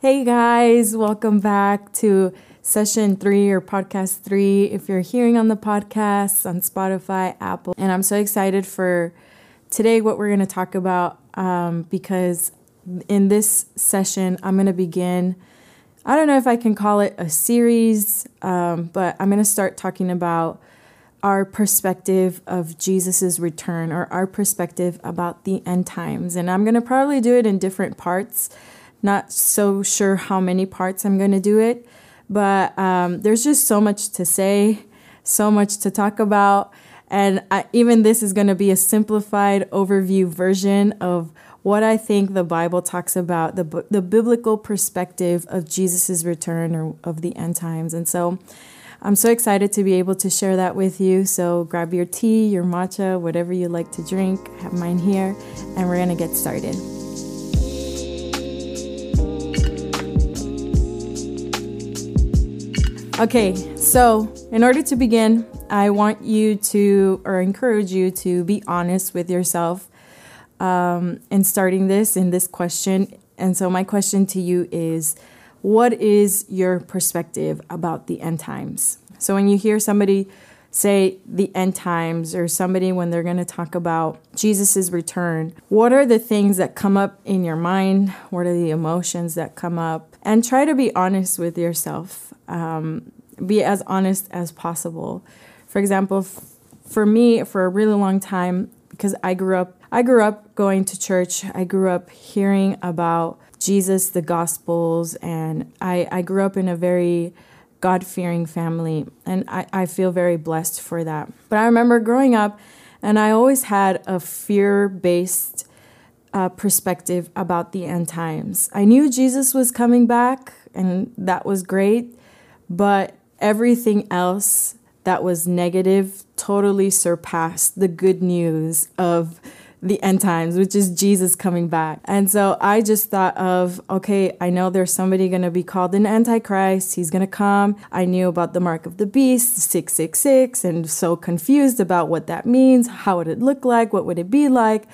Hey guys, welcome back to session three or podcast three. If you're hearing on the podcast on Spotify, Apple, and I'm so excited for today what we're going to talk about um, because in this session, I'm going to begin. I don't know if I can call it a series, um, but I'm going to start talking about our perspective of Jesus's return or our perspective about the end times. And I'm going to probably do it in different parts. Not so sure how many parts I'm going to do it, but um, there's just so much to say, so much to talk about. And I, even this is going to be a simplified overview version of what I think the Bible talks about the, the biblical perspective of Jesus' return or of the end times. And so I'm so excited to be able to share that with you. So grab your tea, your matcha, whatever you like to drink. Have mine here, and we're going to get started. Okay, so in order to begin, I want you to, or encourage you to be honest with yourself um, in starting this in this question. And so, my question to you is what is your perspective about the end times? So, when you hear somebody say the end times or somebody when they're going to talk about Jesus' return, what are the things that come up in your mind? What are the emotions that come up? And try to be honest with yourself um, be as honest as possible. For example, f- for me, for a really long time, because I grew up, I grew up going to church. I grew up hearing about Jesus, the Gospels, and I, I grew up in a very God fearing family, and I, I feel very blessed for that. But I remember growing up, and I always had a fear based uh, perspective about the end times. I knew Jesus was coming back, and that was great. But everything else that was negative totally surpassed the good news of the end times, which is Jesus coming back. And so I just thought of, okay, I know there's somebody going to be called an antichrist. He's going to come. I knew about the mark of the beast, 666, and so confused about what that means. How would it look like? What would it be like?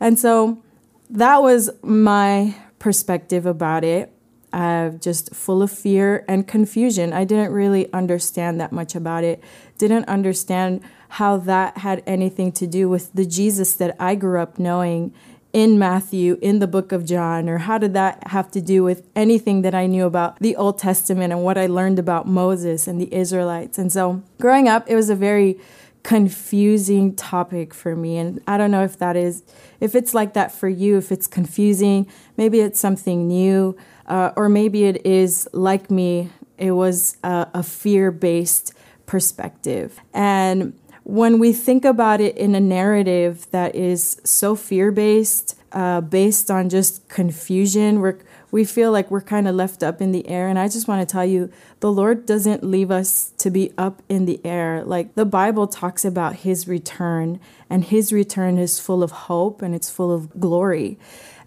And so that was my perspective about it uh, just full of fear and confusion. I didn't really understand that much about it, didn't understand how that had anything to do with the Jesus that I grew up knowing in Matthew, in the book of John, or how did that have to do with anything that I knew about the Old Testament and what I learned about Moses and the Israelites. And so growing up, it was a very confusing topic for me. And I don't know if that is, if it's like that for you, if it's confusing, maybe it's something new uh, or maybe it is like me, it was a, a fear based perspective. And when we think about it in a narrative that is so fear based, uh, based on just confusion, we're, we feel like we're kind of left up in the air. And I just want to tell you, the Lord doesn't leave us to be up in the air. Like the Bible talks about his return, and his return is full of hope and it's full of glory.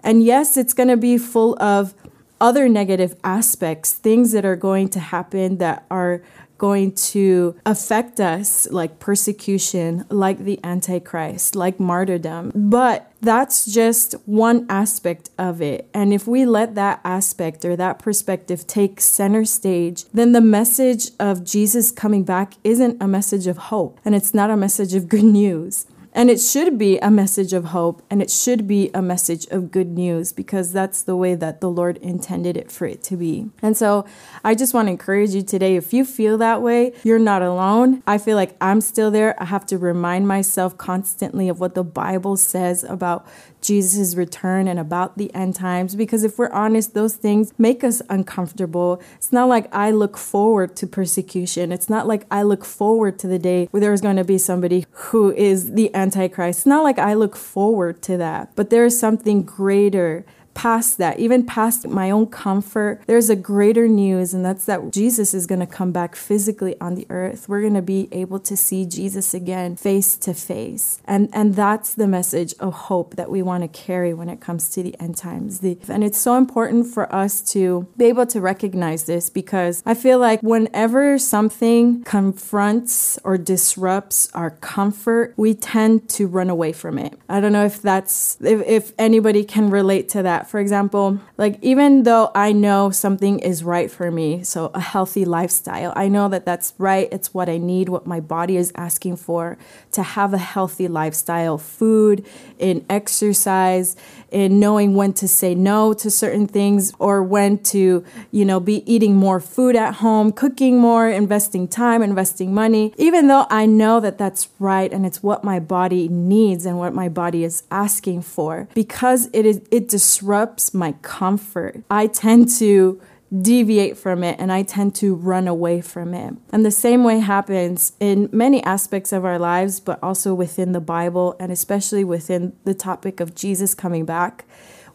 And yes, it's going to be full of other negative aspects, things that are going to happen that are going to affect us, like persecution, like the Antichrist, like martyrdom. But that's just one aspect of it. And if we let that aspect or that perspective take center stage, then the message of Jesus coming back isn't a message of hope and it's not a message of good news. And it should be a message of hope and it should be a message of good news because that's the way that the Lord intended it for it to be. And so I just want to encourage you today if you feel that way, you're not alone. I feel like I'm still there. I have to remind myself constantly of what the Bible says about Jesus' return and about the end times because if we're honest, those things make us uncomfortable. It's not like I look forward to persecution. It's not like I look forward to the day where there's going to be somebody who is the Antichrist. It's not like I look forward to that, but there is something greater past that, even past my own comfort, there's a greater news, and that's that Jesus is going to come back physically on the earth. We're going to be able to see Jesus again face to face. And, and that's the message of hope that we want to carry when it comes to the end times. The, and it's so important for us to be able to recognize this because I feel like whenever something confronts or disrupts our comfort, we tend to run away from it. I don't know if that's, if, if anybody can relate to that that, for example, like even though I know something is right for me, so a healthy lifestyle, I know that that's right, it's what I need, what my body is asking for to have a healthy lifestyle, food, in exercise, in knowing when to say no to certain things or when to, you know, be eating more food at home, cooking more, investing time, investing money. Even though I know that that's right and it's what my body needs and what my body is asking for, because it is it disrupts my comfort. I tend to deviate from it and I tend to run away from it. And the same way happens in many aspects of our lives, but also within the Bible and especially within the topic of Jesus coming back.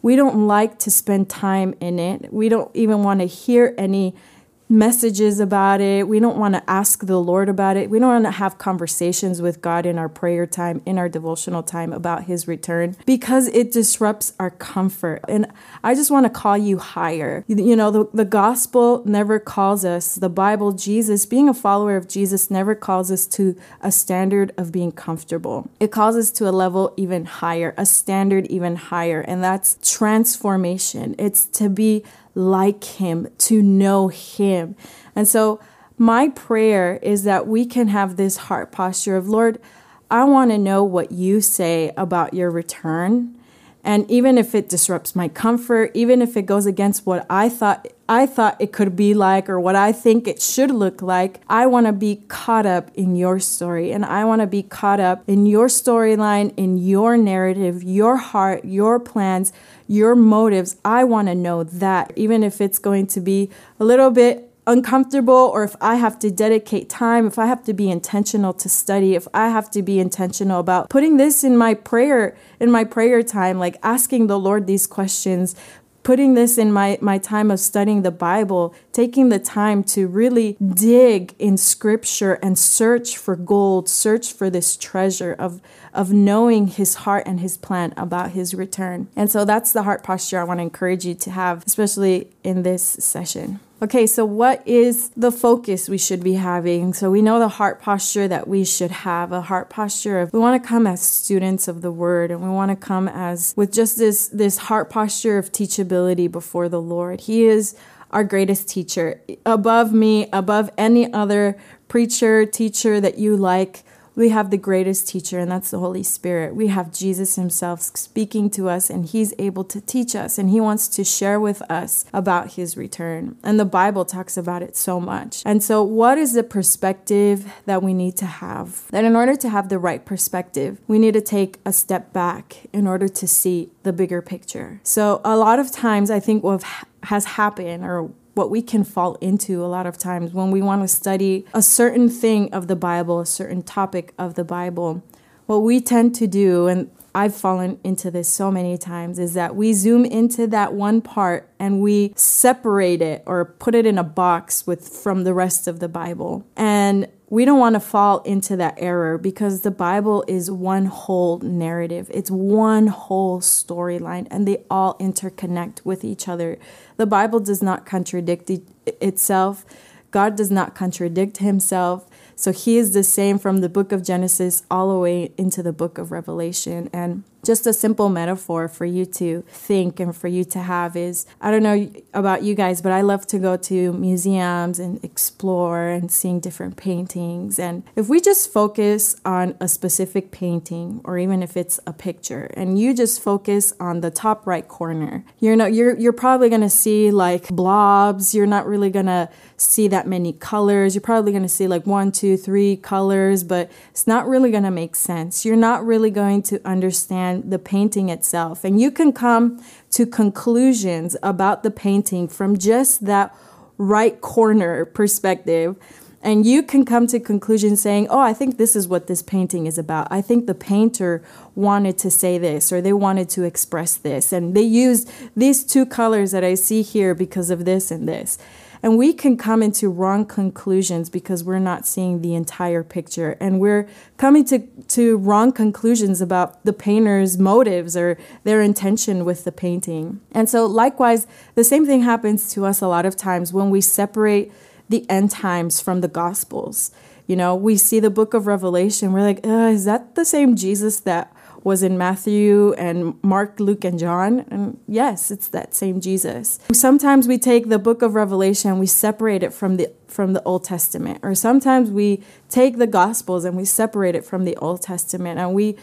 We don't like to spend time in it. We don't even want to hear any messages about it. We don't want to ask the Lord about it. We don't want to have conversations with God in our prayer time, in our devotional time about His return because it disrupts our comfort. And I just want to call you higher. You know, the, the gospel never calls us, the Bible, Jesus, being a follower of Jesus never calls us to a standard of being comfortable. It calls us to a level even higher, a standard even higher. And that's transformation. It's to be like Him, to know Him. And so, my prayer is that we can have this heart posture of, Lord, I want to know what you say about your return. And even if it disrupts my comfort, even if it goes against what I thought I thought it could be like or what I think it should look like, I want to be caught up in your story and I want to be caught up in your storyline, in your narrative, your heart, your plans, your motives. I want to know that even if it's going to be a little bit uncomfortable or if I have to dedicate time, if I have to be intentional to study, if I have to be intentional about putting this in my prayer, in my prayer time, like asking the Lord these questions, putting this in my, my time of studying the Bible, taking the time to really dig in scripture and search for gold, search for this treasure of, of knowing his heart and his plan about his return. And so that's the heart posture I want to encourage you to have, especially in this session. Okay, so what is the focus we should be having? So we know the heart posture that we should have a heart posture of we want to come as students of the word and we want to come as with just this this heart posture of teachability before the Lord. He is our greatest teacher. Above me, above any other preacher, teacher that you like, we have the greatest teacher, and that's the Holy Spirit. We have Jesus Himself speaking to us, and He's able to teach us, and He wants to share with us about His return. And the Bible talks about it so much. And so, what is the perspective that we need to have? That in order to have the right perspective, we need to take a step back in order to see the bigger picture. So, a lot of times, I think what has happened, or what we can fall into a lot of times when we want to study a certain thing of the Bible, a certain topic of the Bible. What we tend to do, and I've fallen into this so many times, is that we zoom into that one part and we separate it or put it in a box with from the rest of the Bible. And we don't want to fall into that error because the Bible is one whole narrative. It's one whole storyline and they all interconnect with each other. The Bible does not contradict itself. God does not contradict himself. So he is the same from the book of Genesis all the way into the book of Revelation. And just a simple metaphor for you to think and for you to have is I don't know about you guys, but I love to go to museums and explore and seeing different paintings. And if we just focus on a specific painting, or even if it's a picture, and you just focus on the top right corner, you know, you're you're probably gonna see like blobs. You're not really gonna see that many colors. You're probably gonna see like one, two, three colors, but it's not really gonna make sense. You're not really going to understand the painting itself. And you can come to conclusions about the painting from just that right corner perspective. And you can come to conclusions saying, oh, I think this is what this painting is about. I think the painter wanted to say this or they wanted to express this. And they used these two colors that I see here because of this and this. And we can come into wrong conclusions because we're not seeing the entire picture. And we're coming to, to wrong conclusions about the painter's motives or their intention with the painting. And so, likewise, the same thing happens to us a lot of times when we separate the end times from the Gospels. You know, we see the book of Revelation, we're like, is that the same Jesus that was in Matthew and Mark, Luke, and John. And yes, it's that same Jesus. Sometimes we take the book of Revelation and we separate it from the from the Old Testament. Or sometimes we take the Gospels and we separate it from the Old Testament and we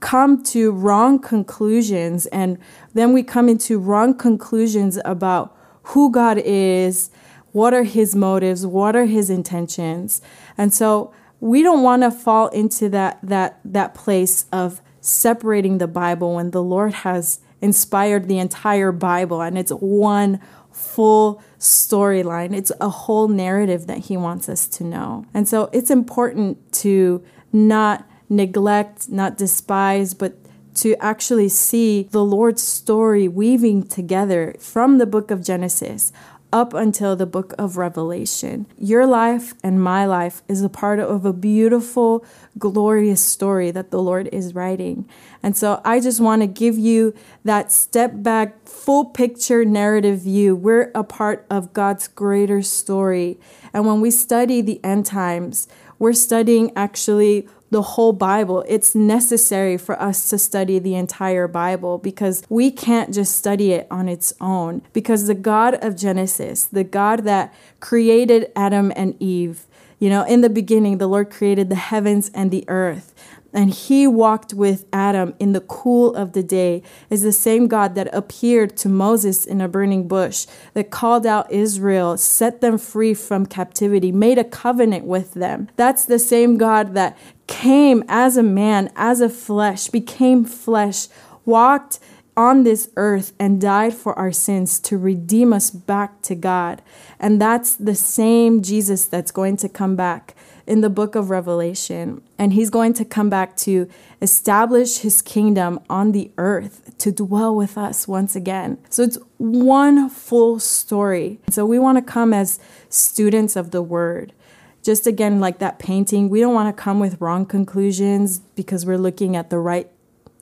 come to wrong conclusions and then we come into wrong conclusions about who God is, what are his motives, what are his intentions. And so we don't want to fall into that that that place of separating the Bible when the Lord has inspired the entire Bible and it's one full storyline. It's a whole narrative that he wants us to know. And so it's important to not neglect, not despise, but to actually see the Lord's story weaving together from the book of Genesis up until the book of Revelation. Your life and my life is a part of a beautiful, glorious story that the Lord is writing. And so I just want to give you that step back, full picture narrative view. We're a part of God's greater story. And when we study the end times, we're studying actually the whole Bible. It's necessary for us to study the entire Bible because we can't just study it on its own. Because the God of Genesis, the God that created Adam and Eve, you know, in the beginning, the Lord created the heavens and the earth and he walked with Adam in the cool of the day is the same God that appeared to Moses in a burning bush, that called out Israel, set them free from captivity, made a covenant with them. That's the same God that came as a man, as a flesh, became flesh, walked on this earth and died for our sins to redeem us back to God. And that's the same Jesus that's going to come back in the book of Revelation. And he's going to come back to establish his kingdom on the earth to dwell with us once again. So it's one full story. So we want to come as students of the word. Just again, like that painting, we don't want to come with wrong conclusions because we're looking at the right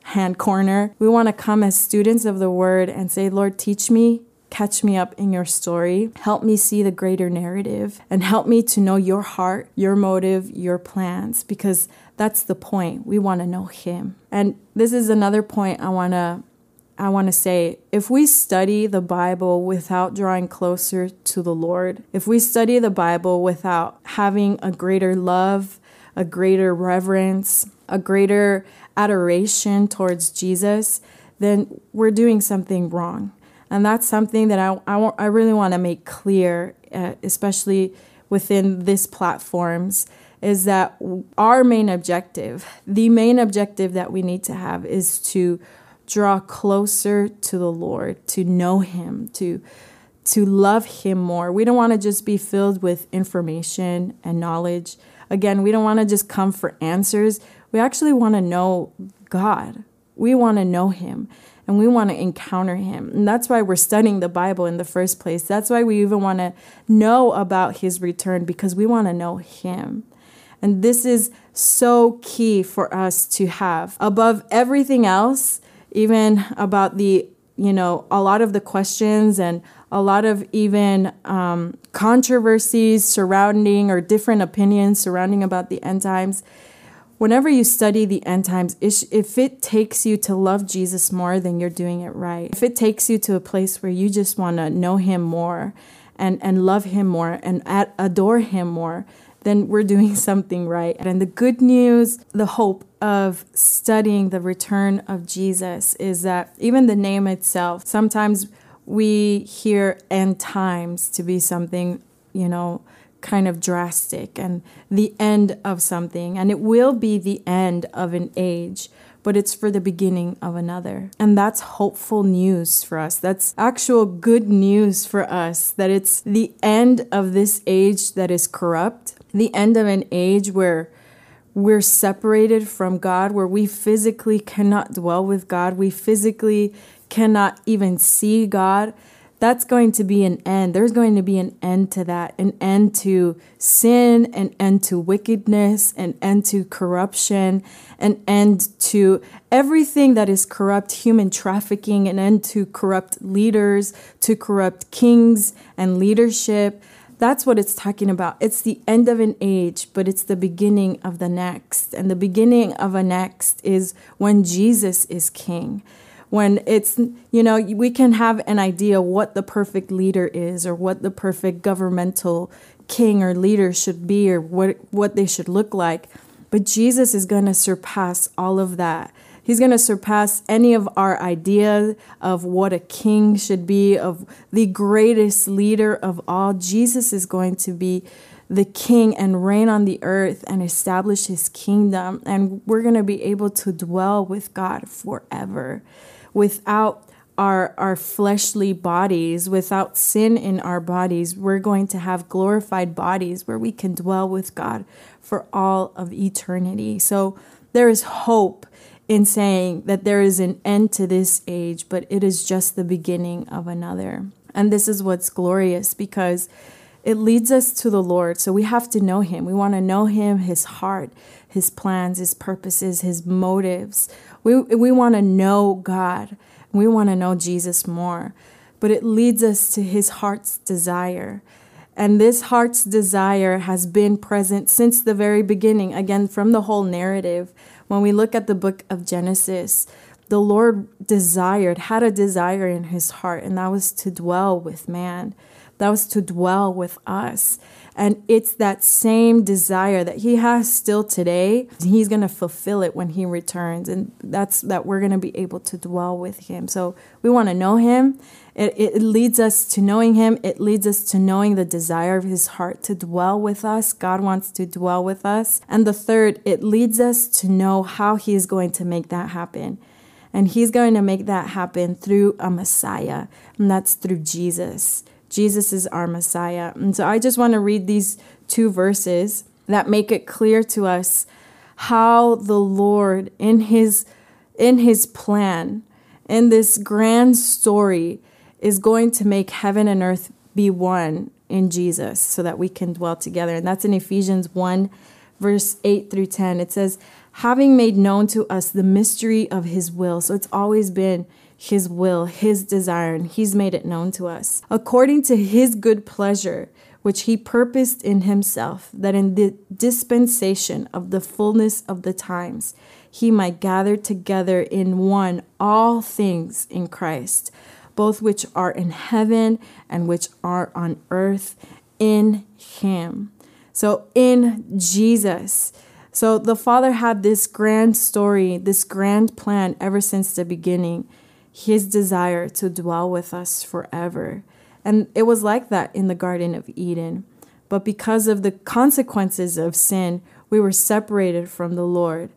hand corner. We want to come as students of the word and say, Lord, teach me Catch me up in your story. Help me see the greater narrative and help me to know your heart, your motive, your plans, because that's the point. We want to know Him. And this is another point I want to. I want to say if we study the Bible without drawing closer to the Lord, if we study the Bible without having a greater love, a greater reverence, a greater adoration towards Jesus, then we're doing something wrong. And that's something that I, I, I really want to make clear, uh, especially within this platforms, is that our main objective, the main objective that we need to have is to draw closer to the Lord, to know Him, to to love Him more. We don't want to just be filled with information and knowledge. Again, we don't want to just come for answers. We actually want to know God. We want to know Him and we want to encounter him. And that's why we're studying the Bible in the first place. That's why we even want to know about his return because we want to know him. And this is so key for us to have. Above everything else, even about the, you know, a lot of the questions and a lot of even um, controversies surrounding or different opinions surrounding about the end times whenever you study the end times, if it takes you to love Jesus more, then you're doing it right. If it takes you to a place where you just want to know him more and, and love him more and adore him more, then we're doing something right. And the good news, the hope of studying the return of Jesus is that even the name itself, sometimes we hear end times to be something, you know, kind of drastic and the end of something. And it will be the end of an age, but it's for the beginning of another. And that's hopeful news for us. That's actual good news for us that it's the end of this age that is corrupt, the end of an age where we're separated from God, where we physically cannot dwell with God, we physically cannot even see God that's going to be an end. There's going to be an end to that, an end to sin, an end to wickedness, an end to corruption, an end to everything that is corrupt, human trafficking, an end to corrupt leaders, to corrupt kings and leadership. That's what it's talking about. It's the end of an age, but it's the beginning of the next. And the beginning of a next is when Jesus is king. When it's, you know, we can have an idea what the perfect leader is or what the perfect governmental king or leader should be or what, what they should look like. But Jesus is going to surpass all of that. He's going to surpass any of our idea of what a king should be, of the greatest leader of all. Jesus is going to be the king and reign on the earth and establish his kingdom. And we're going to be able to dwell with God forever without our, our fleshly bodies, without sin in our bodies. We're going to have glorified bodies where we can dwell with God for all of eternity. So there is hope in saying that there is an end to this age, but it is just the beginning of another. And this is what's glorious because it leads us to the Lord. So we have to know Him. We want to know Him, His heart, His plans, His purposes, His motives. We, we want to know God. We want to know Jesus more. But it leads us to His heart's desire. And this heart's desire has been present since the very beginning, again, from the whole narrative. When we look at the book of Genesis, the Lord desired, had a desire in his heart, and that was to dwell with man. That was to dwell with us. And it's that same desire that he has still today. He's going to fulfill it when he returns. And that's that we're going to be able to dwell with him. So we want to know him. It, it leads us to knowing him. It leads us to knowing the desire of his heart to dwell with us. God wants to dwell with us. And the third, it leads us to know how he is going to make that happen. And he's going to make that happen through a Messiah, and that's through Jesus. Jesus is our Messiah. And so I just want to read these two verses that make it clear to us how the Lord in his in his plan in this grand story is going to make heaven and earth be one in Jesus so that we can dwell together. And that's in Ephesians 1 verse 8 through 10. It says, "Having made known to us the mystery of his will." So it's always been his will, His desire, and He's made it known to us. According to His good pleasure, which He purposed in Himself, that in the dispensation of the fullness of the times, He might gather together in one all things in Christ, both which are in heaven and which are on earth in Him. So, in Jesus. So, the Father had this grand story, this grand plan ever since the beginning his desire to dwell with us forever. And it was like that in the Garden of Eden. But because of the consequences of sin, we were separated from the Lord.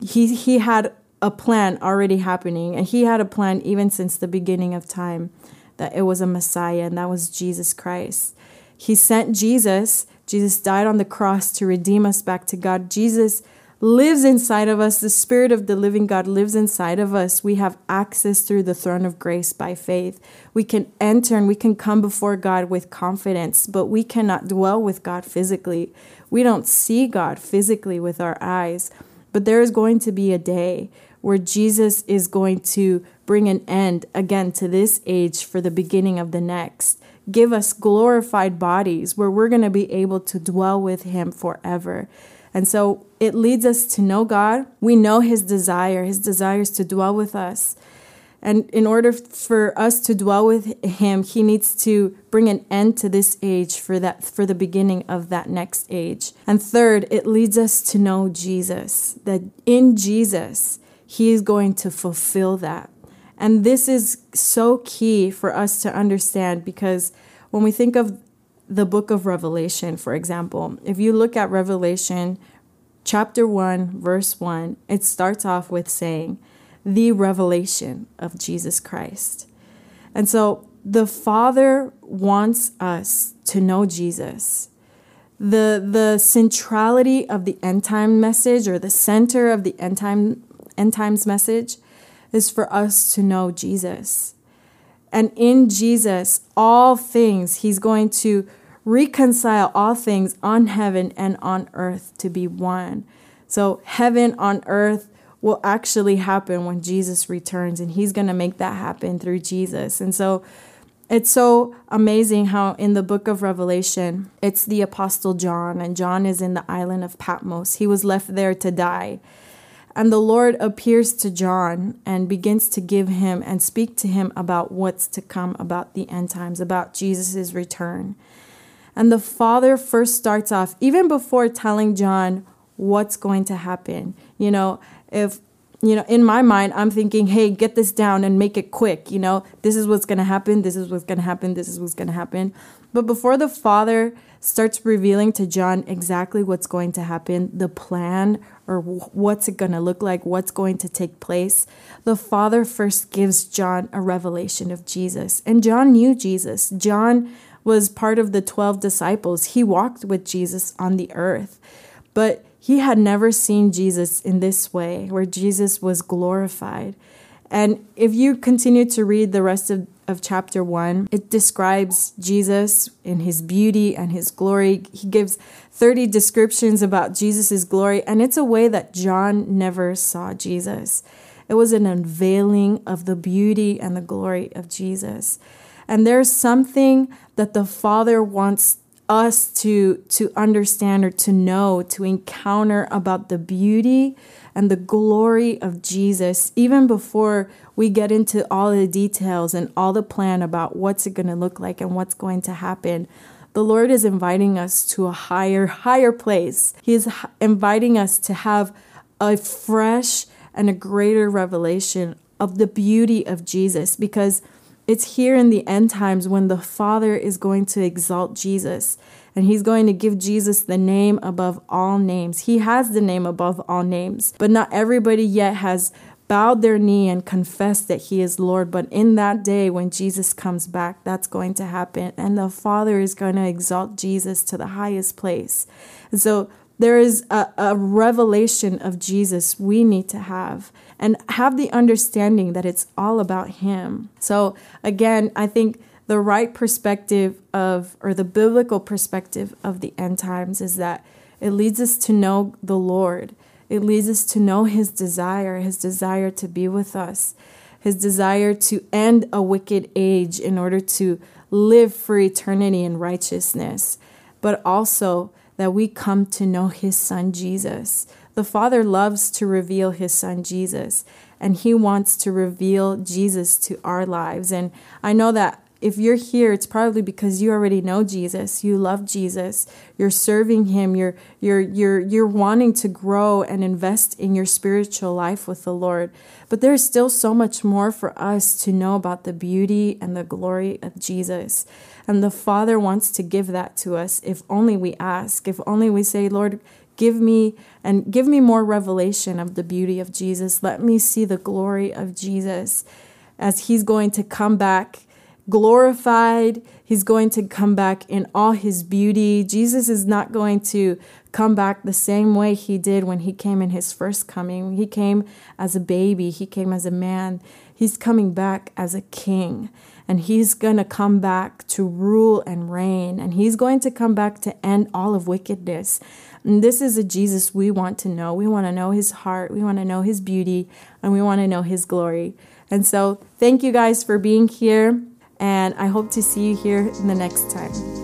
He, he had a plan already happening, and he had a plan even since the beginning of time that it was a Messiah, and that was Jesus Christ. He sent Jesus. Jesus died on the cross to redeem us back to God. Jesus lives inside of us. The Spirit of the living God lives inside of us. We have access through the throne of grace by faith. We can enter and we can come before God with confidence, but we cannot dwell with God physically. We don't see God physically with our eyes. But there is going to be a day where Jesus is going to bring an end again to this age for the beginning of the next. Give us glorified bodies where we're going to be able to dwell with Him forever. And so it leads us to know God. We know His desire, His desires to dwell with us. And in order for us to dwell with Him, He needs to bring an end to this age for that for the beginning of that next age. And third, it leads us to know Jesus. That in Jesus, He is going to fulfill that. And this is so key for us to understand because when we think of the book of Revelation, for example, if you look at Revelation chapter 1, verse 1, it starts off with saying, the revelation of Jesus Christ. And so the Father wants us to know Jesus. The, the centrality of the end time message or the center of the end, time, end times message is for us to know Jesus. And in Jesus, all things, He's going to reconcile all things on heaven and on earth to be one. So, heaven on earth will actually happen when Jesus returns, and He's going to make that happen through Jesus. And so, it's so amazing how in the book of Revelation, it's the Apostle John, and John is in the island of Patmos. He was left there to die. And the Lord appears to John and begins to give him and speak to him about what's to come, about the end times, about Jesus' return. And the Father first starts off, even before telling John what's going to happen. You know, if you know, in my mind, I'm thinking, hey, get this down and make it quick. You know, this is what's going to happen. This is what's going to happen. This is what's going to happen. But before the father starts revealing to John exactly what's going to happen, the plan or what's it going to look like, what's going to take place, the father first gives John a revelation of Jesus. And John knew Jesus. John was part of the 12 disciples. He walked with Jesus on the earth. But he had never seen Jesus in this way, where Jesus was glorified. And if you continue to read the rest of, of chapter one, it describes Jesus in his beauty and his glory. He gives 30 descriptions about Jesus' glory, and it's a way that John never saw Jesus. It was an unveiling of the beauty and the glory of Jesus. And there's something that the Father wants us to to understand or to know to encounter about the beauty and the glory of Jesus even before we get into all the details and all the plan about what's it going to look like and what's going to happen. The lord is inviting us to a higher higher place. He is inviting us to have a fresh and a greater revelation of the beauty of Jesus because it's here in the end times when the Father is going to exalt Jesus and he's going to give Jesus the name above all names. He has the name above all names, but not everybody yet has bowed their knee and confessed that he is Lord. But in that day when Jesus comes back, that's going to happen. And the Father is going to exalt Jesus to the highest place. And so there is a, a revelation of Jesus we need to have and have the understanding that it's all about Him. So, again, I think the right perspective of, or the biblical perspective of the end times is that it leads us to know the Lord. It leads us to know His desire, His desire to be with us, His desire to end a wicked age in order to live for eternity in righteousness, but also that we come to know his son Jesus. The Father loves to reveal his son Jesus, and he wants to reveal Jesus to our lives. And I know that if you're here, it's probably because you already know Jesus. You love Jesus. You're serving him. You're you're you're you're wanting to grow and invest in your spiritual life with the Lord. But there's still so much more for us to know about the beauty and the glory of Jesus. And the Father wants to give that to us if only we ask, if only we say, Lord, give me and give me more revelation of the beauty of Jesus. Let me see the glory of Jesus as he's going to come back glorified. He's going to come back in all his beauty. Jesus is not going to come back the same way he did when he came in his first coming. He came as a baby, he came as a man. He's coming back as a king. And he's going to come back to rule and reign. And he's going to come back to end all of wickedness. And this is a Jesus we want to know. We want to know his heart. We want to know his beauty. And we want to know his glory. And so, thank you guys for being here and I hope to see you here in the next time.